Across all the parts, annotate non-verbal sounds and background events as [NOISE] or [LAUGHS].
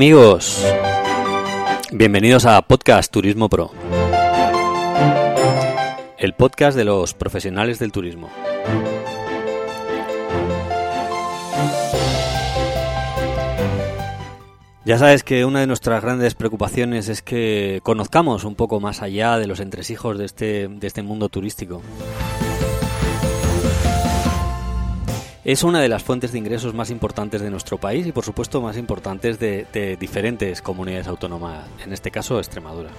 Amigos, bienvenidos a Podcast Turismo Pro, el podcast de los profesionales del turismo. Ya sabes que una de nuestras grandes preocupaciones es que conozcamos un poco más allá de los entresijos de este, de este mundo turístico. Es una de las fuentes de ingresos más importantes de nuestro país y por supuesto más importantes de, diferentes comunidades autónomas, en este caso Extremadura.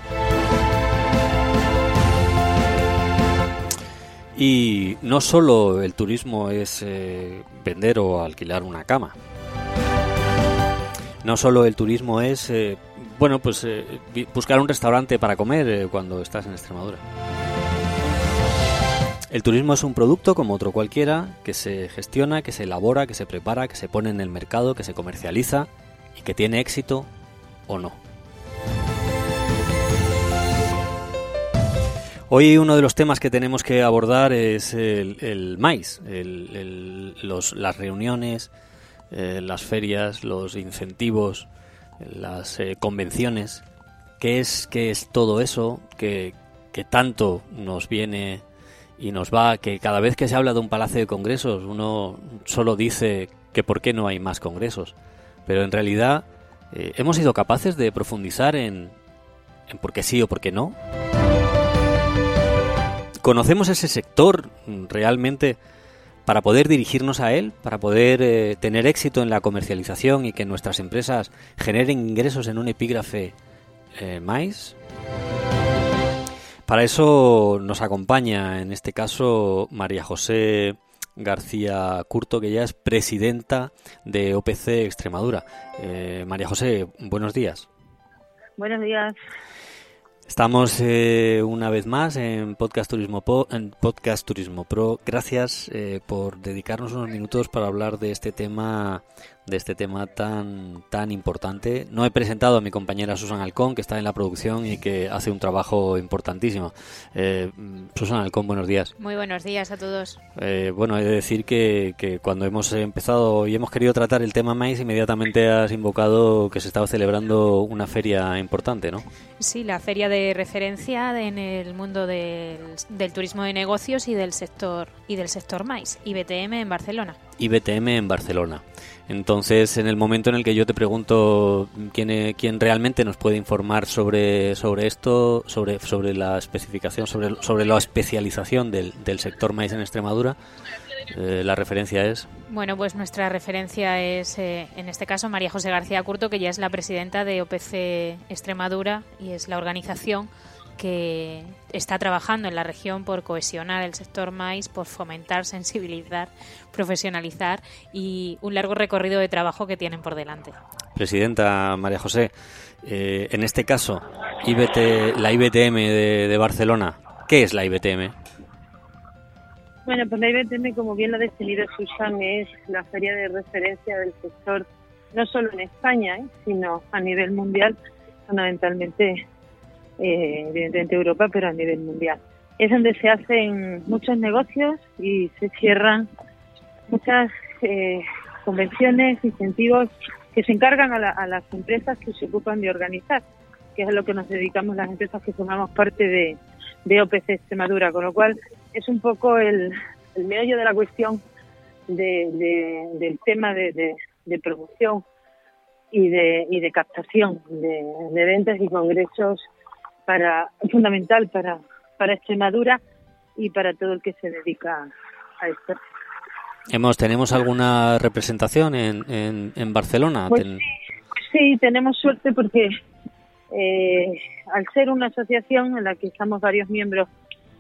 Y no solo el turismo es eh, vender o alquilar una cama. No solo el turismo es, eh, bueno, pues eh, buscar un restaurante para comer cuando estás en Extremadura. El turismo es un producto como otro cualquiera que se gestiona, que se elabora, que se prepara, que se pone en el mercado, que se comercializa y que tiene éxito o no. Hoy uno de los temas que tenemos que abordar es el, maíz, los- las reuniones, eh, las ferias, los incentivos, las eh, convenciones. ¿Qué es, qué es todo eso que, que tanto nos viene y nos va? Que cada vez que se habla de un palacio de congresos uno solo dice que por qué no hay más congresos. Pero en realidad eh, hemos sido capaces de profundizar en, en por qué sí o por qué no. ¿Conocemos ese sector mm, realmente para poder dirigirnos a él, para poder eh, tener éxito en la comercialización y que nuestras empresas generen ingresos en un epígrafe eh, más? Para eso nos acompaña en este caso María José García Curto, que ya es presidenta de OPC Extremadura. Eh, María José, buenos días. Buenos días. Estamos eh, una vez más en Podcast Turismo, Po- en Podcast Turismo Pro. Gracias eh, por dedicarnos unos minutos para hablar de este tema, de este tema tan tan importante. No he presentado a mi compañera Susan Alcón, que está en la producción y que hace un trabajo importantísimo. Eh, Susan Alcón, buenos días. Muy buenos días a todos. Eh, bueno, he de decir que, que cuando hemos empezado y hemos querido tratar el tema maíz, inmediatamente has invocado que se estaba celebrando una feria importante, ¿no? Sí, la feria de referencia en el mundo del, del turismo de negocios y del sector y del sector mais, IBTM en Barcelona. IBTM en Barcelona. Entonces, en el momento en el que yo te pregunto quién, e- quién realmente nos puede informar sobre, sobre esto, sobre, sobre la especificación, sobre, sobre la especialización del, del sector maíz en Extremadura, eh, la referencia es. Bueno, pues nuestra referencia es, eh, en este caso, María José García Curto, que ya es la presidenta de OPC Extremadura y es la organización que está trabajando en la región por cohesionar el sector maíz, por fomentar, sensibilizar, profesionalizar y un largo recorrido de trabajo que tienen por delante. Presidenta María José, eh, en este caso, IBT, la IBTM de, de Barcelona, ¿qué es la IBTM? Bueno, pues la IBTM, como bien lo ha definido Susan, es la feria de referencia del sector, no solo en España, ¿eh? sino a nivel mundial, fundamentalmente, eh, evidentemente Europa, pero a nivel mundial. Es donde se hacen muchos negocios y se cierran muchas eh, convenciones, incentivos que se encargan a, la- a las empresas que se ocupan de organizar, que es a lo que nos dedicamos las empresas que formamos parte de, de OPC Extremadura, con lo cual es un poco el, el meollo de la cuestión de, de- del tema de, de- promoción y de, y de captación de, de ventas y congresos para fundamental para, para Extremadura y para todo el que se dedica a esto. Hemos, ¿Tenemos alguna representación en, en, en Barcelona? Pues Ten- sí, pues sí, tenemos suerte porque eh, al ser una asociación en la que estamos varios miembros,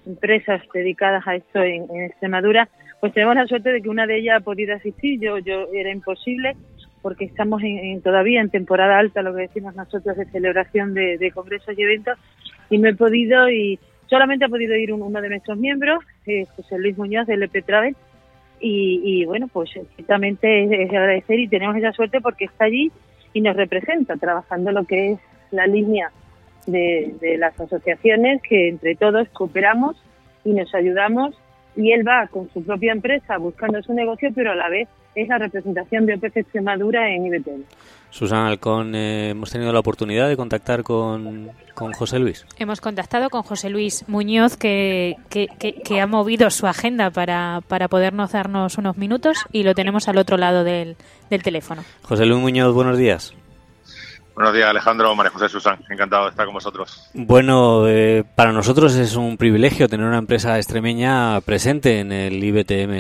empresas dedicadas a esto en, en Extremadura, pues tenemos la suerte de que una de ellas ha podido asistir. Yo, yo era imposible porque estamos en, todavía en temporada alta, lo que decimos nosotros de celebración de, congresos y eventos, y no he podido y solamente ha podido ir un- uno de nuestros miembros, eh, José Luis Muñoz de LP Travel, y, bueno, pues ciertamente es, es de agradecer y tenemos esa suerte porque está allí y nos representa trabajando lo que es la línea de, de las asociaciones que entre todos cooperamos y nos ayudamos y él va con su propia empresa buscando su negocio pero a la vez es la representación de OPC Extremadura en IBTL. Susana Alcón, eh, hemos tenido la oportunidad de contactar con, con, José Luis. Hemos contactado con José Luis Muñoz, que, que, que, ha movido su agenda para, para podernos darnos unos minutos y lo tenemos al otro lado del, del teléfono. José Luis Muñoz, buenos días. Buenos días, Alejandro, María José Susán. Encantado de estar con vosotros. Bueno, eh, para nosotros es un privilegio tener una empresa extremeña presente en el IBTM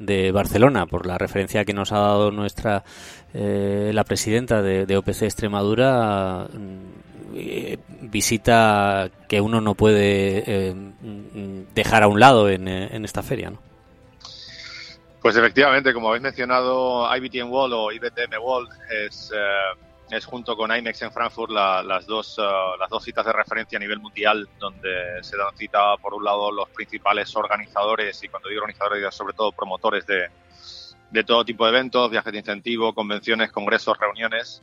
de, Barcelona, por la referencia que nos ha dado nuestra eh, la presidenta de, OPC Extremadura. Eh, visita que uno no puede dejar a un lado en, esta feria, ¿no? Pues efectivamente, como habéis mencionado, IBTM World o IBTM World es es junto con IMEX en Frankfurt las, dos, uh, las dos citas de referencia a nivel mundial donde se dan cita por un lado los principales organizadores y cuando digo organizadores sobre todo promotores de, de todo tipo de eventos, viajes de incentivo, convenciones, congresos, reuniones,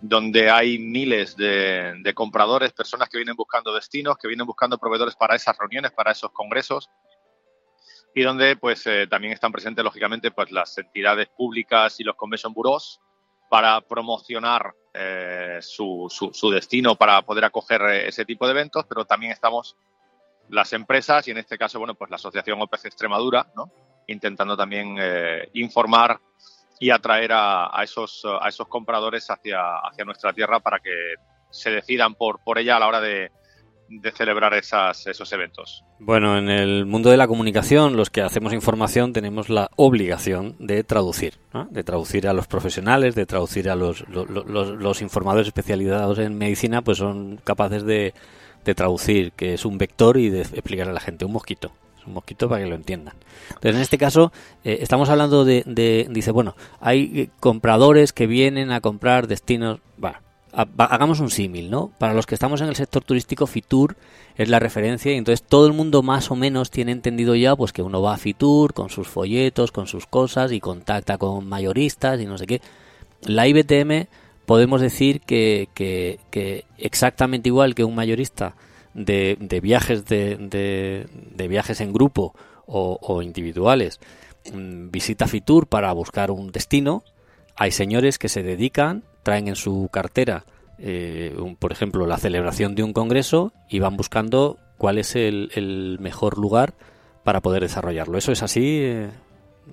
donde hay miles de, de, compradores, personas que vienen buscando destinos, que vienen buscando proveedores para esas reuniones, para esos congresos, y donde pues eh, también están presentes lógicamente pues las entidades públicas y los convention bureaus, para promocionar eh, su, su, destino para poder acoger eh, ese tipo de eventos, pero también estamos las empresas y en este caso, bueno, pues la Asociación OPC Extremadura. Intentando también eh, informar y atraer a, esos, a esos compradores hacia, hacia nuestra tierra para que se decidan por, por ella a la hora de, de celebrar esas, esos eventos. Bueno, en el mundo de la comunicación, los que hacemos información tenemos la obligación de traducir, de traducir a los profesionales, de traducir a los, los, informadores especializados en medicina, pues son capaces de, de traducir que es un vector y de explicar a la gente un mosquito un mosquito para que lo entiendan. Entonces, en este caso, eh, estamos hablando de, de, dice, bueno, hay compradores que vienen a comprar destinos, bueno, hagamos un símil, ¿no? Para los que estamos en el sector turístico, Fitur es la referencia y entonces todo el mundo más o menos tiene entendido ya pues que uno va a Fitur con sus folletos, con sus cosas y contacta con mayoristas y no sé qué. La IBTM podemos decir que, exactamente igual que un mayorista de, viajes de, de, viajes en grupo o, o individuales mm, visita Fitur para buscar un destino, hay señores que se dedican traen en su cartera, eh, por ejemplo, la celebración de un congreso y van buscando cuál es el, mejor lugar para poder desarrollarlo. ¿Eso es así, eh,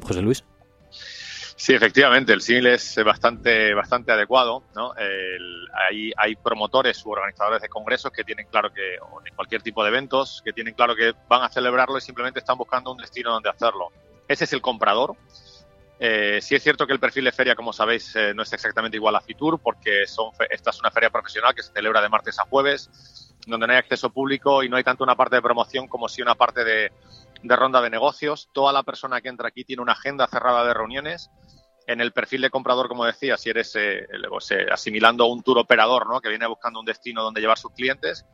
José Luis? Sí, efectivamente, el símil es bastante, bastante adecuado. ¿no? hay, hay, promotores u organizadores de congresos que tienen claro que, o de cualquier tipo de eventos, que tienen claro que van a celebrarlo y simplemente están buscando un destino donde hacerlo. Ese es el comprador, eh, sí es cierto que el perfil de feria, como sabéis, eh, no es exactamente igual a Fitur, porque son esta es una feria profesional que se celebra de martes a jueves, donde no hay acceso público y no hay tanto una parte de promoción como si una parte de, ronda de negocios. Toda la persona que entra aquí tiene una agenda cerrada de reuniones. En el perfil de comprador, como decía, si eres eh, asimilando un tour operador ¿no? que viene buscando un destino donde llevar sus clientes,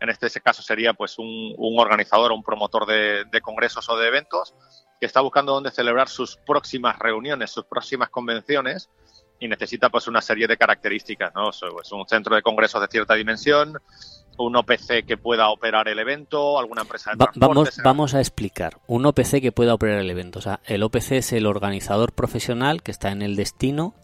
en este caso sería pues un, organizador o un promotor de, congresos o de eventos que está buscando dónde celebrar sus próximas reuniones, sus próximas convenciones y necesita pues una serie de características, ¿no? Es un centro de congresos de cierta dimensión, un OPC que pueda operar el evento, alguna empresa de Vamos, vamos a explicar. Un OPC que pueda operar el evento. O sea, el OPC es el organizador profesional que está en el destino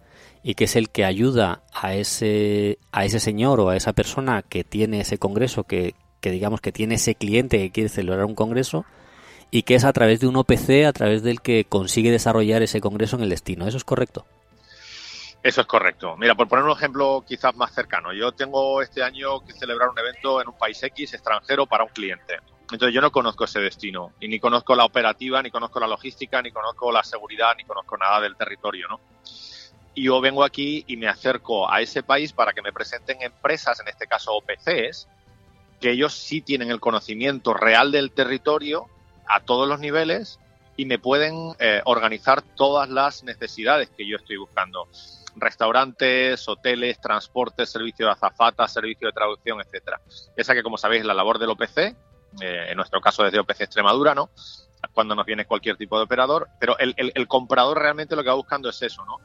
y que es el que ayuda a ese, a ese señor o a esa persona que tiene ese congreso, que, que digamos que tiene ese cliente que quiere celebrar un congreso, y que es a través de un OPC a través del que consigue desarrollar ese congreso en el destino. ¿Eso es correcto? Eso es correcto. Mira, por poner un ejemplo quizás más cercano, yo tengo este año que celebrar un evento en un país X extranjero para un cliente. Entonces yo no conozco ese destino, y ni conozco la operativa, ni conozco la logística, ni conozco la seguridad, ni conozco nada del territorio, ¿no? Y yo vengo aquí y me acerco a ese país para que me presenten empresas, en este caso OPCs, que ellos sí tienen el conocimiento real del territorio a todos los niveles y me pueden eh, organizar todas las necesidades que yo estoy buscando. Restaurantes, hoteles, transportes, servicio de azafata, servicio de traducción, etcétera. Esa que, como sabéis, la labor del OPC, eh, en nuestro caso desde OPC Extremadura, ¿no? Cuando nos viene cualquier tipo de operador, pero el, el comprador realmente lo que va buscando es eso, ¿no?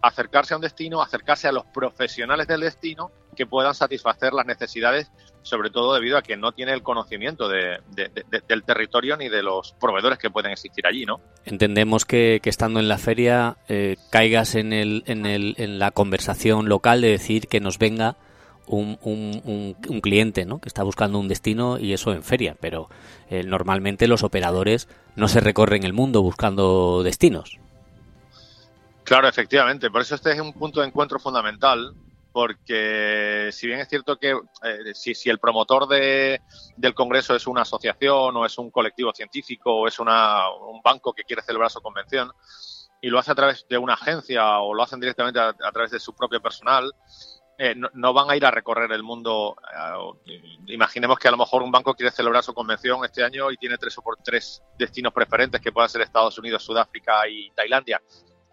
Acercarse a un destino, acercarse a los profesionales del destino que puedan satisfacer las necesidades sobre todo debido a que no tiene el conocimiento de, del territorio ni de los proveedores que pueden existir allí, ¿no? Entendemos que, estando en la feria eh, caigas en, el, en, el, en la conversación local de decir que nos venga un, un, un, cliente ¿no? que está buscando un destino y eso en feria, pero eh, normalmente los operadores no se recorren el mundo buscando destinos. Claro, efectivamente. Por eso este es un punto de encuentro fundamental porque si bien es cierto que eh, si, si, el promotor de, del Congreso es una asociación o es un colectivo científico o es una, un banco que quiere celebrar su convención y lo hace a través de una agencia o lo hacen directamente a, través de su propio personal, eh, no, van a ir a recorrer el mundo. Eh, imaginemos que a lo mejor un banco quiere celebrar su convención este año y tiene tres o por tres destinos preferentes que puedan ser Estados Unidos, Sudáfrica y Tailandia.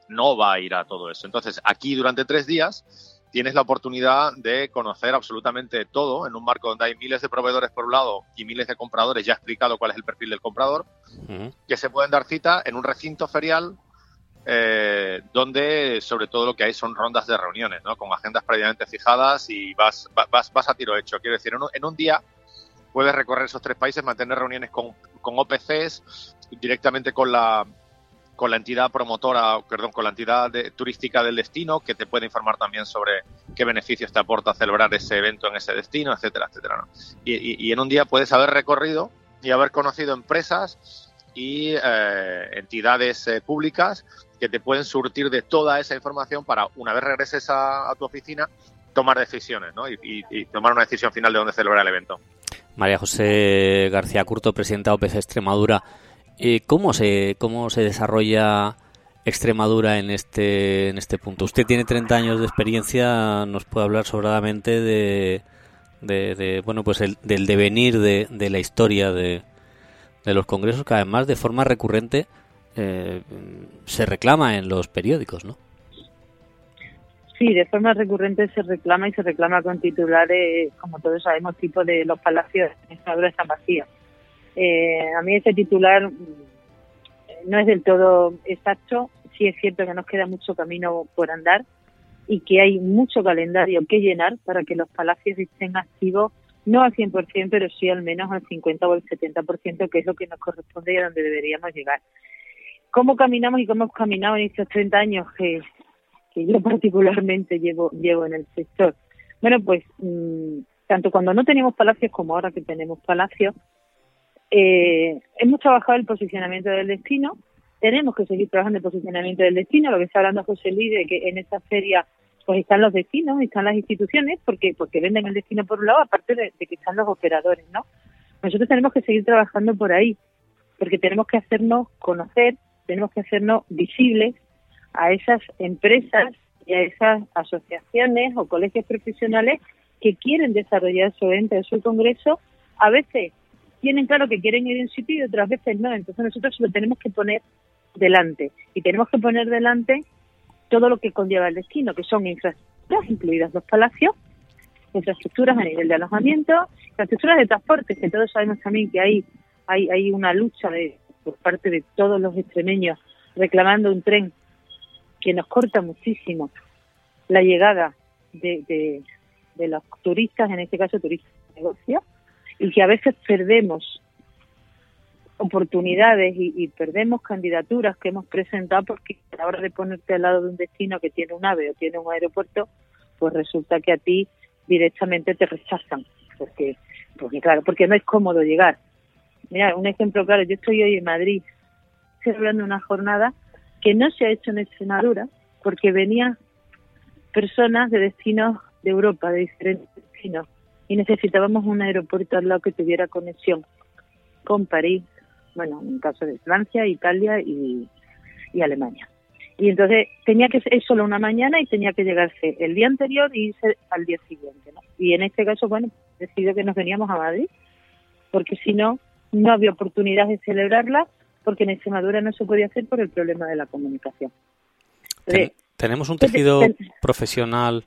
No va a ir a todo eso. Entonces, aquí durante tres días tienes la oportunidad de conocer absolutamente todo en un marco donde hay miles de proveedores por un lado y miles de compradores, ya explicado cuál es el perfil del comprador, que se pueden dar cita en un recinto ferial eh, donde sobre todo lo que hay son rondas de reuniones, ¿no? con agendas previamente fijadas y vas, vas, vas a tiro hecho. Quiero decir, en un, en un día puedes recorrer esos tres países, mantener reuniones con, con OPCs, directamente con la con la entidad promotora, perdón, con la entidad turística del destino, que te puede informar también sobre qué beneficios te aporta celebrar ese evento en ese destino, etcétera, etcétera. Y, en un día puedes haber recorrido y haber conocido empresas y eh, entidades eh, públicas que te pueden surtir de toda esa información para, una vez regreses a, tu oficina, tomar decisiones ¿no? y, y, tomar una decisión final de dónde celebrar el evento. María José García Curto, presidenta de OPC Extremadura. Eh, ¿Cómo se cómo se desarrolla Extremadura en este en este punto? Usted tiene 30 años de experiencia, nos puede hablar sobradamente de, bueno pues el, del devenir de, de la historia de, de los congresos que además de forma recurrente eh, se reclama en los periódicos, ¿no? Sí, de forma recurrente se reclama y se reclama con titulares, como todos sabemos, tipo de los palacios de Extremadura están vacíos. Eh, a mí ese titular no es del todo exacto. Sí es cierto que nos queda mucho camino por andar y que hay mucho calendario que llenar para que los palacios estén activos, no al 100%, pero sí al menos al 50 o al 70%, que es lo que nos corresponde y a donde deberíamos llegar. ¿Cómo caminamos y cómo hemos caminado en estos 30 años que, yo particularmente llevo, llevo en el sector? Bueno, pues mm, tanto cuando no teníamos palacios como ahora que tenemos palacios, eh, hemos trabajado el posicionamiento del destino, tenemos que seguir trabajando el posicionamiento del destino, lo que está hablando José Luis de que en esta feria pues están los destinos, están las instituciones, porque porque venden el destino por un lado, aparte de, que están los operadores, ¿no? Nosotros tenemos que seguir trabajando por ahí, porque tenemos que hacernos conocer, tenemos que hacernos visibles a esas empresas y a esas asociaciones o colegios profesionales que quieren desarrollar su evento, su congreso, a veces tienen claro que quieren ir en sitio y otras veces no. Entonces nosotros lo tenemos que poner delante. Y tenemos que poner delante todo lo que conlleva el destino, que son infraestructuras, incluidas los palacios, infraestructuras a nivel de alojamiento, infraestructuras de transporte, que todos sabemos también que hay, hay, hay una lucha de, por parte de todos los extremeños reclamando un tren que nos corta muchísimo la llegada de, de, de los turistas, en este caso turistas de negocio, y que a veces perdemos oportunidades y, perdemos candidaturas que hemos presentado porque a la hora de ponerte al lado de un destino que tiene un ave o tiene un aeropuerto, pues resulta que a ti directamente te rechazan, porque, porque claro, porque no es cómodo llegar. Mira, un ejemplo claro, yo estoy hoy en Madrid celebrando una jornada que no se ha hecho en Extremadura porque venían personas de destinos de Europa, de diferentes destinos, y necesitábamos un aeropuerto al lado que tuviera conexión con París, bueno, en caso de Francia, Italia y, Alemania. Y entonces tenía que ser solo una mañana y tenía que llegarse el día anterior y irse al día siguiente. ¿no? Y en este caso, bueno, decidió que nos veníamos a Madrid, porque si no, no había oportunidad de celebrarla, porque en Extremadura no se podía hacer por el problema de la comunicación. Tenemos un tejido profesional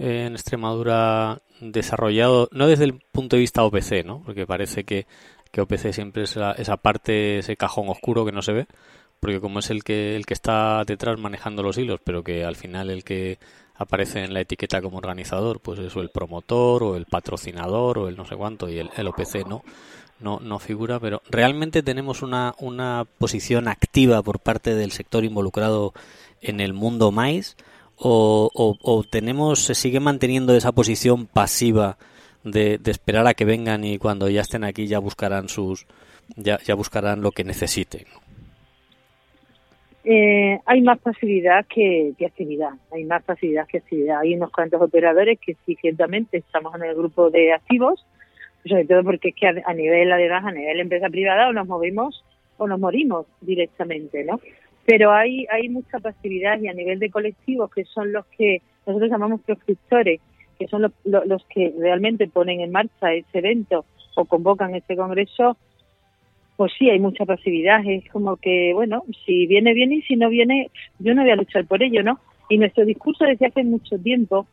en Extremadura desarrollado, no desde el punto de vista OPC, ¿no? Porque parece que, que OPC siempre es esa parte, ese cajón oscuro que no se ve, porque como es el que, el que está detrás manejando los hilos, pero que al final el que aparece en la etiqueta como organizador, pues eso, el promotor o el patrocinador o el no sé cuánto y el, el OPC no, no, no figura, pero realmente tenemos una, una posición activa por parte del sector involucrado en el mundo maíz o, o, tenemos, se sigue manteniendo esa posición pasiva de, esperar a que vengan y cuando ya estén aquí ya buscarán sus, ya, ya buscarán lo que necesiten. Eh, hay más pasividad que, actividad, hay más pasividad que actividad. Hay unos cuantos operadores que sí, ciertamente estamos en el grupo de activos, sobre todo porque es que a, nivel, además, a nivel empresa privada o nos movemos o nos morimos directamente, ¿no? Pero hay, hay mucha pasividad y a nivel de colectivos, que son los que nosotros llamamos proscriptores, que son los, los que realmente ponen en marcha ese evento o convocan ese congreso, pues sí, hay mucha pasividad. Es como que, bueno, si viene, viene y si no viene, yo no voy a luchar por ello, ¿no? Y nuestro discurso desde hace mucho tiempo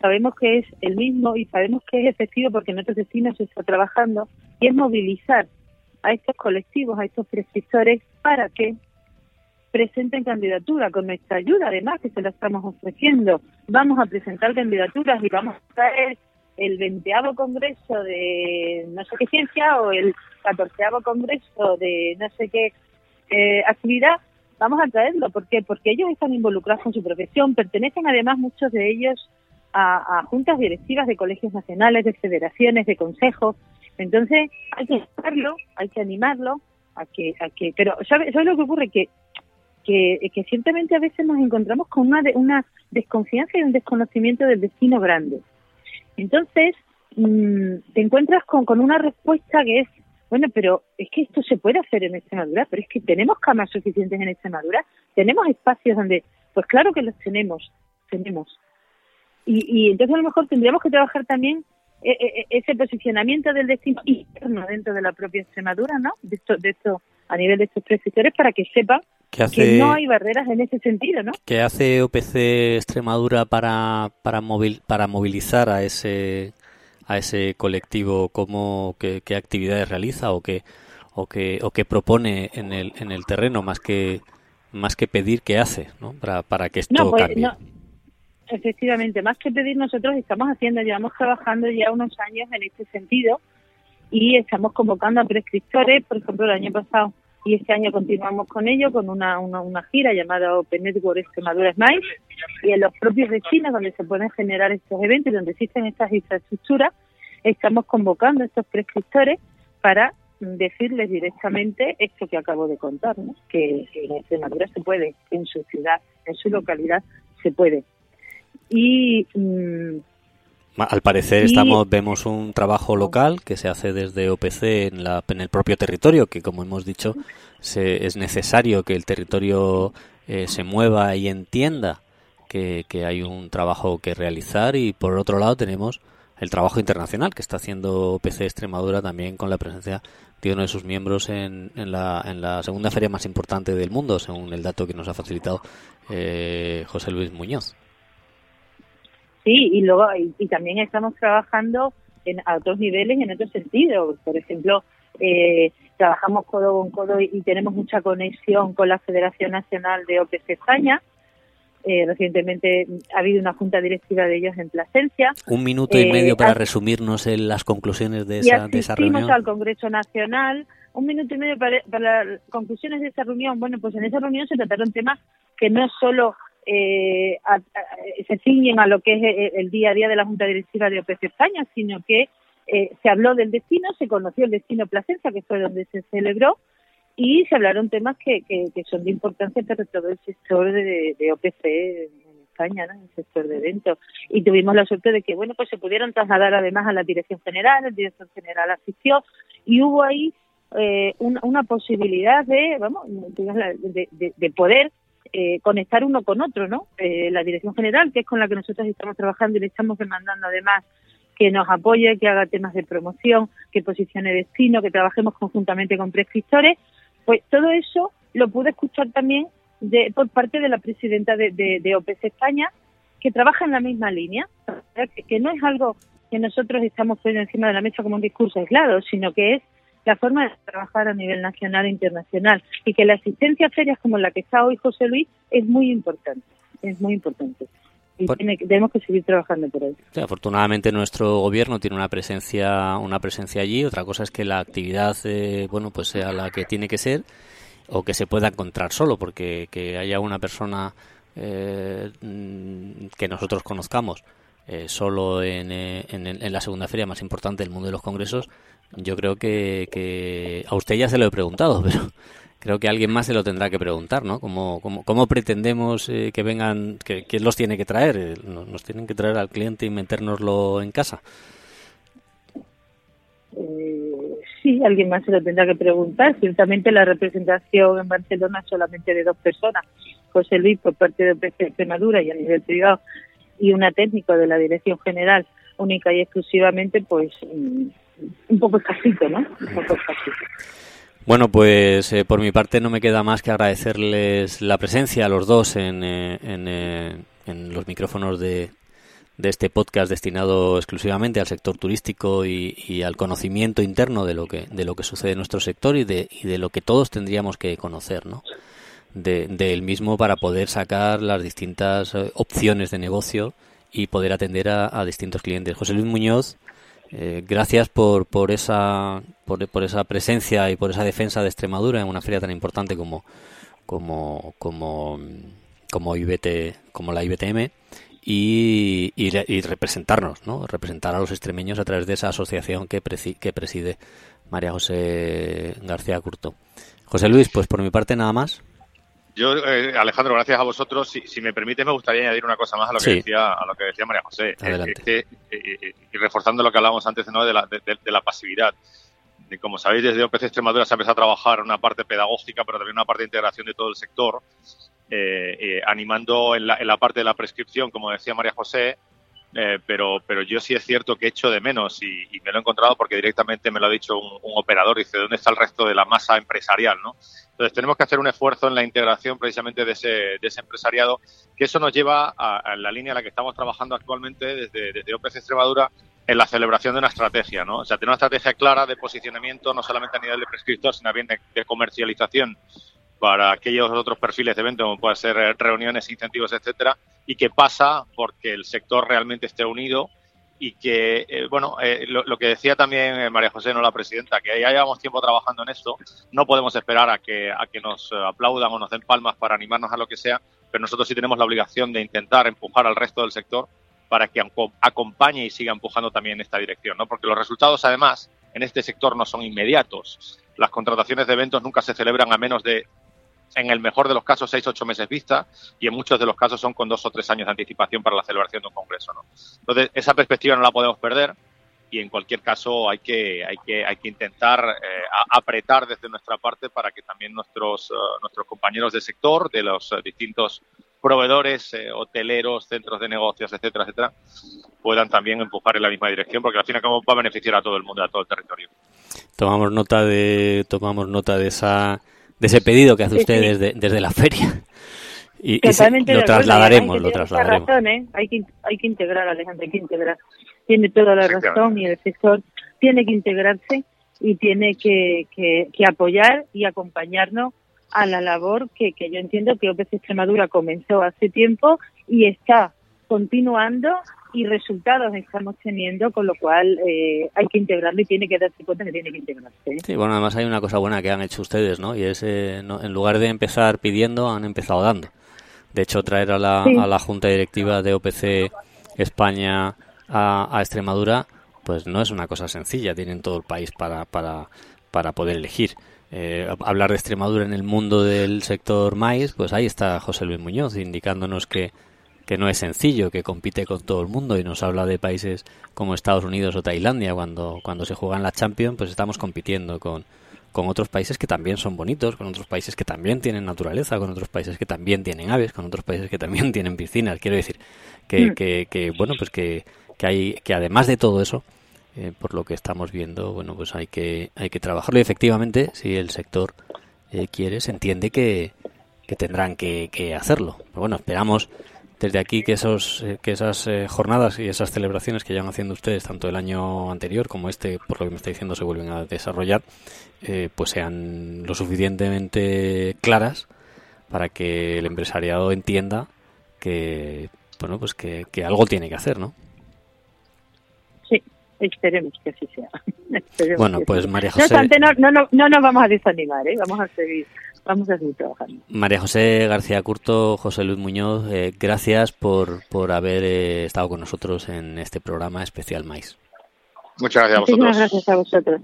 sabemos que es el mismo y sabemos que es efectivo porque en otros destinos se está trabajando y es movilizar a estos colectivos, a estos prescriptores para que presenten candidatura con nuestra ayuda, además que se la estamos ofreciendo. Vamos a presentar candidaturas y vamos a traer el 20 congreso de no sé qué ciencia o el 14 congreso de no sé qué eh, actividad, vamos a traerlo. ¿Por qué? Porque ellos están involucrados con su profesión, pertenecen además muchos de ellos a, juntas directivas de colegios nacionales, de federaciones, de consejos. Entonces hay que hacerlo, hay que animarlo, a que, a que, pero ¿sabes sabe lo que ocurre? Que, que, que ciertamente a veces nos encontramos con una, una desconfianza y un desconocimiento del destino grande. Entonces, mm, te encuentras con, con una respuesta que es, bueno, pero es que esto se puede hacer en Extremadura, pero es que tenemos camas suficientes en Extremadura, tenemos espacios donde, pues claro que los tenemos, tenemos. Y, y entonces a lo mejor tendríamos que trabajar también e, e, e, ese posicionamiento del destino interno dentro de la propia Extremadura, ¿no? De esto, de esto a nivel de estos prescriptores para que sepa que no hay barreras en ese sentido, ¿no? ¿Qué hace OPC Extremadura para para, para movilizar a ese a ese colectivo? ¿Cómo, qué, qué actividades realiza o qué o qué o qué propone en el en el terreno más que más que pedir qué hace, ¿no? Para para que esto pues, cambie. efectivamente, más que pedir nosotros estamos haciendo, llevamos trabajando ya unos años en este sentido y estamos convocando a prescriptores, por ejemplo, el año pasado y este año continuamos con ello, con una, una, gira llamada Open Network Extremadura Smile y en los propios destinos donde se pueden generar estos eventos y donde existen estas infraestructuras, estamos convocando a estos prescriptores para decirles directamente esto que acabo de contar, ¿no? que en Extremadura se puede, en su ciudad, en su localidad se puede. Y mm, al parecer estamos vemos un trabajo local que se hace desde OPC en, la, en el propio territorio, que como hemos dicho se, es necesario que el territorio eh, se mueva y entienda que, que, hay un trabajo que realizar y por otro lado tenemos el trabajo internacional que está haciendo OPC Extremadura también con la presencia de uno de sus miembros en, en, la, en la segunda feria más importante del mundo, según el dato que nos ha facilitado eh, José Luis Muñoz. Sí, y luego y, también estamos trabajando en, a otros niveles en otros sentidos. Por ejemplo, eh, trabajamos codo con codo y, tenemos mucha conexión con la Federación Nacional de OPC España. Eh, recientemente ha habido una junta directiva de ellos en Plasencia. Un minuto y medio eh, para resumirnos en las conclusiones de esa, de esa reunión. al Congreso Nacional. Un minuto y medio para, para las conclusiones de esa reunión. Bueno, pues en esa reunión se trataron temas que no solo eh, se ciñen a lo que es eh, el, día a día de la Junta Directiva de OPC España, sino que eh, se habló del destino, se conoció el destino Plasencia, que fue donde se celebró, y se hablaron temas que, que, son de importancia para todo el sector de, de OPC en España, ¿no? el sector de eventos. Y tuvimos la suerte de que, bueno, pues se pudieron trasladar además a la Dirección General, el director general asistió, y hubo ahí eh, una, posibilidad de, vamos, de, de, de poder eh, conectar uno con otro, ¿no? Eh, la Dirección General, que es con la que nosotros estamos trabajando y le estamos demandando además que nos apoye, que haga temas de promoción, que posicione destino, que trabajemos conjuntamente con prescriptores, pues todo eso lo pude escuchar también de, por parte de la presidenta de, de, de OPS España, que trabaja en la misma línea, que no es algo que nosotros estamos poniendo encima de la mesa como un discurso aislado, sino que es la forma de trabajar a nivel nacional e internacional y que la asistencia a ferias como la que está hoy José Luis es muy importante, es muy importante. y tenemos que seguir trabajando por ello. afortunadamente nuestro gobierno tiene una presencia una presencia allí. Otra cosa es que la actividad eh, bueno pues sea la que tiene que ser o que se pueda encontrar solo, porque que haya una persona eh, que nosotros conozcamos eh, solo en, en, la segunda feria más importante del mundo de los congresos, yo creo que, que a usted ya se lo he preguntado, [LAUGHS] pero creo que alguien más se lo tendrá que preguntar, ¿no? ¿Cómo, cómo, pretendemos eh, que vengan, que, quién los tiene que traer? Eh, ¿Nos tienen que traer al cliente y metérnoslo en casa? Eh, sí, alguien más se lo tendrá que preguntar. Ciertamente la representación en Barcelona solamente de dos personas, José Luis por parte de Extremadura y a nivel privado, y una técnico de la Dirección General, única y exclusivamente, pues mm, un poco escasito, ¿no? Un poco escasito. Bueno, pues eh, por mi parte no me queda más que agradecerles la presencia a los dos en, eh, eh, en, los micrófonos de, de, este podcast destinado exclusivamente al sector turístico y, al conocimiento interno de lo que de lo que sucede en nuestro sector y de, y de lo que todos tendríamos que conocer, ¿no? De, él mismo para poder sacar las distintas opciones de negocio y poder atender a distintos clientes. José Luis Muñoz eh, gracias por, por, esa, por, esa presencia y por esa defensa de Extremadura en una feria tan importante como, como, como, como, IBT, como la IBTM y, y, representarnos, ¿no? representar a los extremeños a través de esa asociación que, que preside María José García Curto. José Luis, pues por mi parte nada más. Yo, eh, Alejandro, gracias a vosotros. Si, me permite, me gustaría añadir una cosa más a lo que decía a lo que decía María José. Eh, eh, y reforzando lo que hablábamos antes ¿no? de, la, de, la pasividad. como sabéis, desde OPC Extremadura se ha empezado a trabajar una parte pedagógica, pero también una parte de integración de todo el sector, animando en la, en la parte de la prescripción, como decía María José, eh, pero, pero yo sí es cierto que echo de menos y, me lo he encontrado porque directamente me lo ha dicho un, operador, dice, ¿dónde está el resto de la masa empresarial? ¿no? Entonces tenemos que hacer un esfuerzo en la integración precisamente de ese, de ese empresariado, que eso nos lleva a, la línea en la que estamos trabajando actualmente desde, desde OPC Extremadura en la celebración de una estrategia, ¿no? O sea, tener una estrategia clara de posicionamiento, no solamente a nivel de prescriptor, sino también de comercialización para aquellos otros perfiles de evento, como pueden ser eh, reuniones, incentivos, etcétera, y que pasa porque el sector realmente esté unido y que, eh, bueno, eh, lo, que decía también María José, no la presidenta, que ya llevamos tiempo trabajando en esto, no podemos esperar a que, a que nos aplaudan o nos den palmas para animarnos a lo que sea, pero nosotros sí tenemos la obligación de intentar empujar al resto del sector para que acompañe y siga empujando también en esta dirección, ¿no? Porque los resultados, además, en este sector no son inmediatos. Las contrataciones de eventos nunca se celebran a menos de en el mejor de los casos, seis, ocho meses vista, y en muchos de los casos son con dos o tres años de anticipación para la celebración de un congreso. ¿no? Entonces, esa perspectiva no la podemos perder y en cualquier caso hay que, hay que, hay que intentar eh, apretar desde nuestra parte para que también nuestros, eh, nuestros compañeros del sector, de los eh, distintos proveedores, hoteleros, centros de negocios, etcétera, etcétera, puedan también empujar en la misma dirección, porque al fin y al cabo va a beneficiar a todo el mundo, a todo el territorio. Tomamos nota de, tomamos nota de esa de ese pedido que hace usted desde, la feria. Y, lo trasladaremos, lo trasladaremos. Razón, ¿eh? hay, que, hay que integrar, Alejandro, hay que integrar. Tiene toda la razón y el sector tiene que integrarse y tiene que, que, apoyar y acompañarnos a la labor que, que yo entiendo que OPC Extremadura comenzó hace tiempo y está continuando y resultados estamos teniendo, con lo cual eh, hay que integrarlo y tiene que darse cuenta que tiene que integrarse. ¿eh? Sí, bueno, además hay una cosa buena que han hecho ustedes, ¿no? Y es, eh, en lugar de empezar pidiendo, han empezado dando. De hecho, traer a la, a la Junta Directiva de OPC España a, Extremadura, pues no es una cosa sencilla. Tienen todo el país para, para, para poder elegir. hablar de Extremadura en el mundo del sector maíz, pues ahí está José Luis Muñoz indicándonos que que no es sencillo, que compite con todo el mundo y nos habla de países como Estados Unidos o Tailandia cuando, cuando se juegan la Champions, pues estamos compitiendo con, con otros países que también son bonitos, con otros países que también tienen naturaleza, con otros países que también tienen aves, con otros países que también [LAUGHS] tienen piscinas. Quiero decir que, mm. que, que bueno, pues que, que hay que además de todo eso, eh, por lo que estamos viendo, bueno, pues hay que hay que trabajarlo y efectivamente, si el sector eh, quiere, se entiende que, que tendrán que, que hacerlo. Pero bueno, esperamos desde aquí que esos eh, que esas eh, jornadas y esas celebraciones que llevan haciendo ustedes tanto el año anterior como este por lo que me está diciendo se vuelven a desarrollar eh, pues sean lo suficientemente claras para que el empresariado entienda que bueno, pues que, que algo tiene que hacer, ¿no? Esperemos que así sea. [LAUGHS] bueno, pues María José... No, no, no, no, nos vamos a desanimar, ¿eh? vamos a seguir vamos a seguir trabajando. María José García Curto, José Luis Muñoz, eh, gracias por, por haber eh, estado con nosotros en este programa especial Mais. Muchas gracias a vosotros. Muchas gracias a vosotros.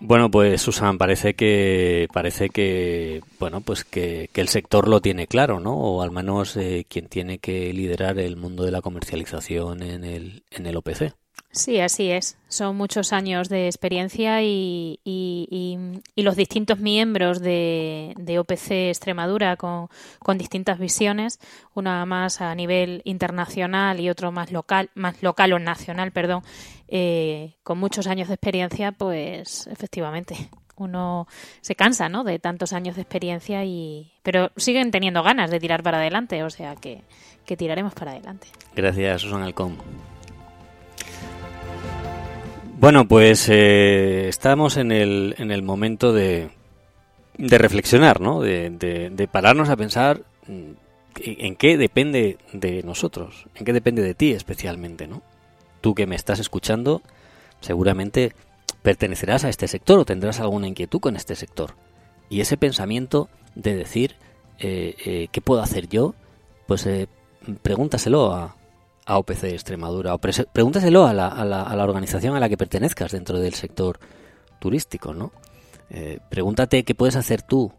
Bueno, pues Susan, parece que parece que bueno, pues que, el sector lo tiene claro, ¿no? O al menos eh, quien tiene que liderar el mundo de la comercialización en el en el OPC. Sí, así es. Son muchos años de experiencia y, los distintos miembros de, OPC Extremadura con, distintas visiones, una más a nivel internacional y otro más local, más local o nacional, perdón, eh, con muchos años de experiencia, pues efectivamente uno se cansa, ¿no? De tantos años de experiencia y, pero siguen teniendo ganas de tirar para adelante, o sea que, tiraremos para adelante. Gracias, Susan Alcón. Bueno, pues eh, estamos en el, en el momento de, de reflexionar, ¿no? De, de, pararnos a pensar mm, en qué depende de nosotros, en qué depende de ti especialmente, ¿no? Tú que me estás escuchando, seguramente pertenecerás a este sector o tendrás alguna inquietud con este sector. Y ese pensamiento de decir, eh, eh, ¿qué puedo hacer yo? Pues eh, pregúntaselo a, a OPC Extremadura o pregúntaselo a la, a, la, a la, organización a la que pertenezcas dentro del sector turístico, ¿no? Eh, pregúntate qué puedes hacer tú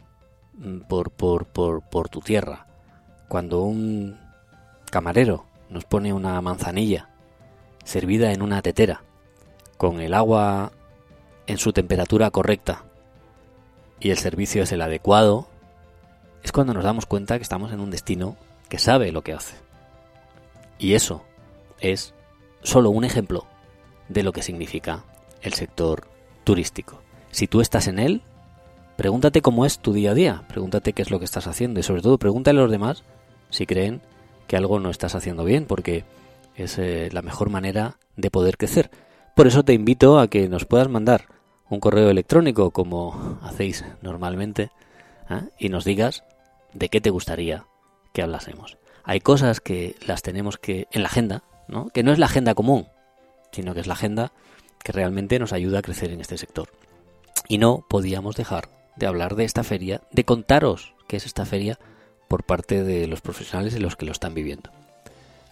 mm, por, por, por, por tu tierra cuando un camarero nos pone una manzanilla servida en una tetera con el agua en su temperatura correcta y el servicio es el adecuado, es cuando nos damos cuenta que estamos en un destino que sabe lo que hace. Y eso es solo un ejemplo de lo que significa el sector turístico. Si tú estás en él, pregúntate cómo es tu día a día, pregúntate qué es lo que estás haciendo y sobre todo pregúntale a los demás si creen que algo no estás haciendo bien, porque es eh, la mejor manera de poder crecer. Por eso te invito a que nos puedas mandar un correo electrónico como hacéis normalmente ¿eh? y nos digas de qué te gustaría que hablásemos hay cosas que las tenemos que en la agenda, ¿no? que no es la agenda común, sino que es la agenda que realmente nos ayuda a crecer en este sector. Y no podíamos dejar de hablar de esta feria, de contaros qué es esta feria por parte de los profesionales y los que lo están viviendo.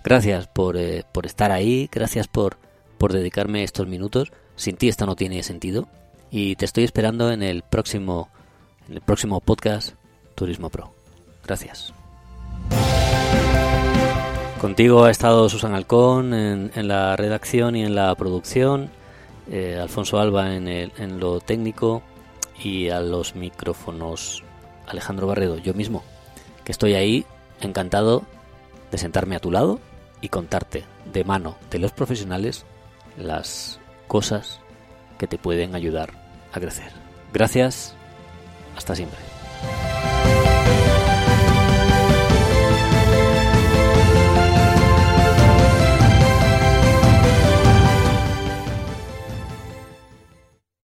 Gracias por, eh, por estar ahí, gracias por, por dedicarme estos minutos. Sin ti esto no tiene sentido. Y te estoy esperando en el próximo, en el próximo podcast Turismo Pro. Gracias. Contigo ha estado Susan Alcón en, la redacción y en la producción, eh, Alfonso Alba en, el, en lo técnico y a los micrófonos Alejandro Barredo, yo mismo, que estoy ahí encantado de sentarme a tu lado y contarte de mano de los profesionales las cosas que te pueden ayudar a crecer. Gracias, hasta siempre.